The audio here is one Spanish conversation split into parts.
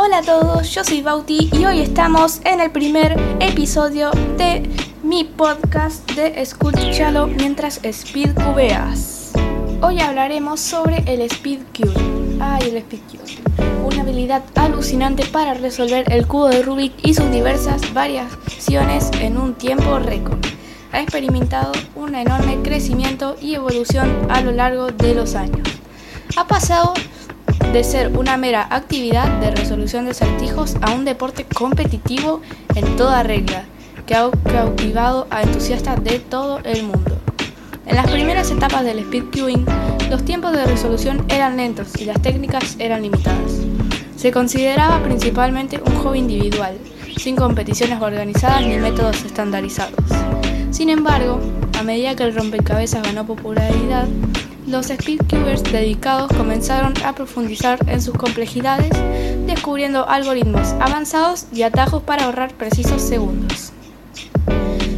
Hola a todos, yo soy Bauti y hoy estamos en el primer episodio de mi podcast de Escúchalo mientras speed cubeas. Hoy hablaremos sobre el speed cube. Ay, el speed cube. Una habilidad alucinante para resolver el cubo de Rubik y sus diversas variaciones en un tiempo récord. Ha experimentado un enorme crecimiento y evolución a lo largo de los años. Ha pasado de ser una mera actividad de resolución de acertijos a un deporte competitivo en toda regla, que ha cautivado a entusiastas de todo el mundo. En las primeras etapas del speed queuing, los tiempos de resolución eran lentos y las técnicas eran limitadas. Se consideraba principalmente un hobby individual, sin competiciones organizadas ni métodos estandarizados. Sin embargo, a medida que el rompecabezas ganó popularidad, los speedcubers dedicados comenzaron a profundizar en sus complejidades, descubriendo algoritmos avanzados y atajos para ahorrar precisos segundos.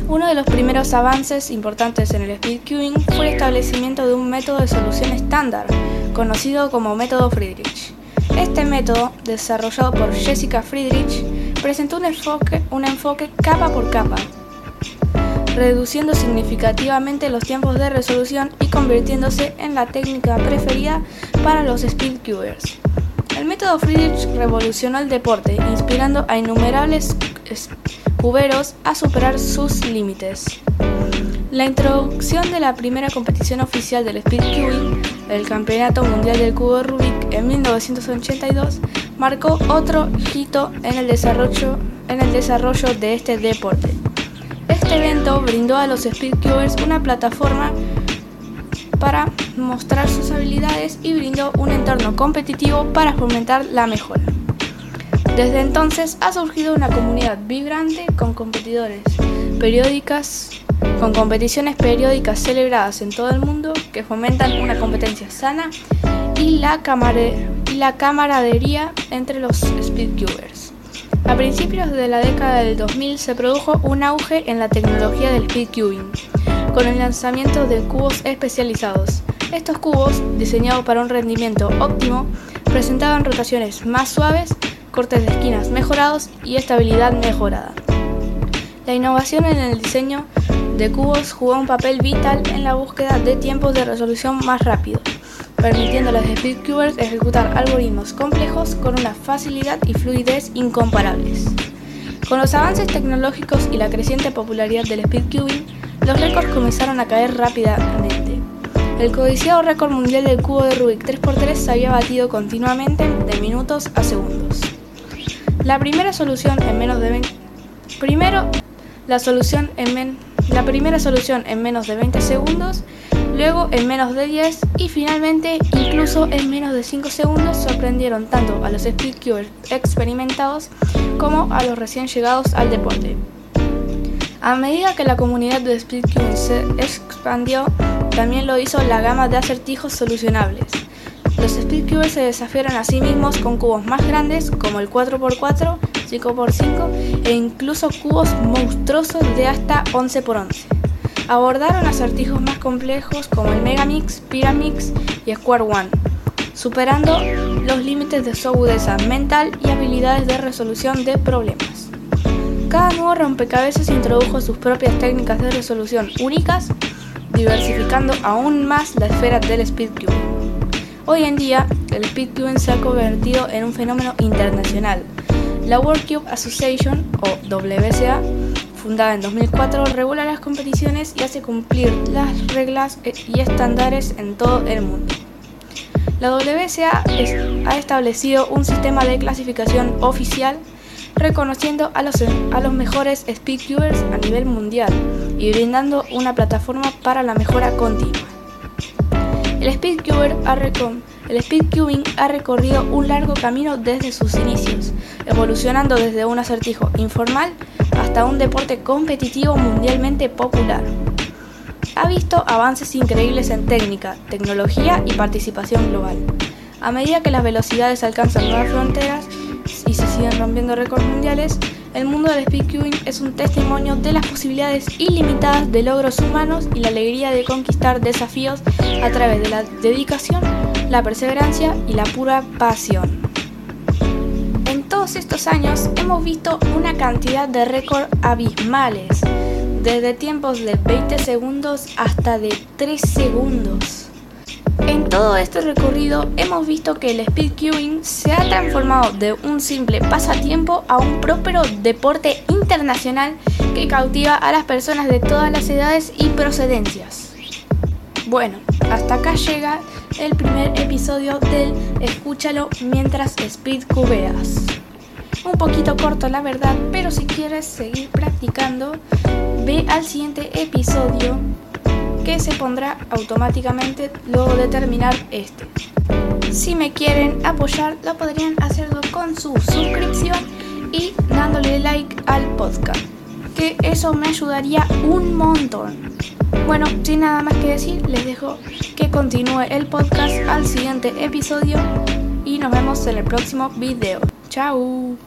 Uno de los primeros avances importantes en el speedqueuing fue el establecimiento de un método de solución estándar, conocido como método Friedrich. Este método, desarrollado por Jessica Friedrich, presentó un enfoque, un enfoque capa por capa, reduciendo significativamente los tiempos de resolución y convirtiéndose en la técnica preferida para los speedcubers. El método Friedrich revolucionó el deporte, inspirando a innumerables cuberos a superar sus límites. La introducción de la primera competición oficial del speedcubing, el Campeonato Mundial del Cubo Rubik en 1982, marcó otro hito en el desarrollo de este deporte. Este evento brindó a los speedcubers una plataforma para mostrar sus habilidades y brindó un entorno competitivo para fomentar la mejora. Desde entonces ha surgido una comunidad vibrante con competidores periódicas, con competiciones periódicas celebradas en todo el mundo que fomentan una competencia sana y la, camaradería entre los speedcubers. A principios de la década del 2000 se produjo un auge en la tecnología del speedcubing, con el lanzamiento de cubos especializados. Estos cubos, diseñados para un rendimiento óptimo, presentaban rotaciones más suaves, cortes de esquinas mejorados y estabilidad mejorada. La innovación en el diseño de cubos jugó un papel vital en la búsqueda de tiempos de resolución más rápidos permitiendo a los speedcubers ejecutar algoritmos complejos con una facilidad y fluidez incomparables. Con los avances tecnológicos y la creciente popularidad del speedcubing, los récords comenzaron a caer rápidamente. El codiciado récord mundial del cubo de Rubik 3x3 se había batido continuamente de minutos a segundos. La primera solución en menos de 20 Primero, la solución en la primera solución en menos de 20 segundos Luego en menos de 10 y finalmente incluso en menos de 5 segundos sorprendieron tanto a los speedcubers experimentados como a los recién llegados al deporte. A medida que la comunidad de speedcubers se expandió, también lo hizo la gama de acertijos solucionables. Los speedcubers se desafiaron a sí mismos con cubos más grandes como el 4x4, 5x5 e incluso cubos monstruosos de hasta 11x11 abordaron acertijos más complejos como el Megamix, Pyramix y Square One, superando los límites de su agudeza mental y habilidades de resolución de problemas. Cada nuevo rompecabezas introdujo sus propias técnicas de resolución únicas, diversificando aún más la esfera del speedcubing. Hoy en día, el speedcubing se ha convertido en un fenómeno internacional. La World Cube Association, o WCA, fundada en 2004, regula las competiciones y hace cumplir las reglas eh, y estándares en todo el mundo. La WSA ha establecido un sistema de clasificación oficial reconociendo a los, a los mejores speedcubers a nivel mundial y brindando una plataforma para la mejora continua. El speedcuber ha speedcubing ha recorrido un largo camino desde sus inicios, evolucionando desde un acertijo informal hasta un deporte competitivo mundialmente popular. Ha visto avances increíbles en técnica, tecnología y participación global. A medida que las velocidades alcanzan nuevas fronteras y se siguen rompiendo récords mundiales, el mundo del speedcubing es un testimonio de las posibilidades ilimitadas de logros humanos y la alegría de conquistar desafíos a través de la dedicación, la perseverancia y la pura pasión. Todos estos años hemos visto una cantidad de récords abismales, desde tiempos de 20 segundos hasta de 3 segundos. En todo este recorrido hemos visto que el speed queuing se ha transformado de un simple pasatiempo a un próspero deporte internacional que cautiva a las personas de todas las edades y procedencias. Bueno, hasta acá llega el primer episodio del Escúchalo mientras speed cubeas. Un poquito corto la verdad, pero si quieres seguir practicando, ve al siguiente episodio que se pondrá automáticamente luego de terminar este. Si me quieren apoyar, lo podrían hacerlo con su suscripción y dándole like al podcast, que eso me ayudaría un montón. Bueno, sin nada más que decir, les dejo que continúe el podcast al siguiente episodio y nos vemos en el próximo video. Chao.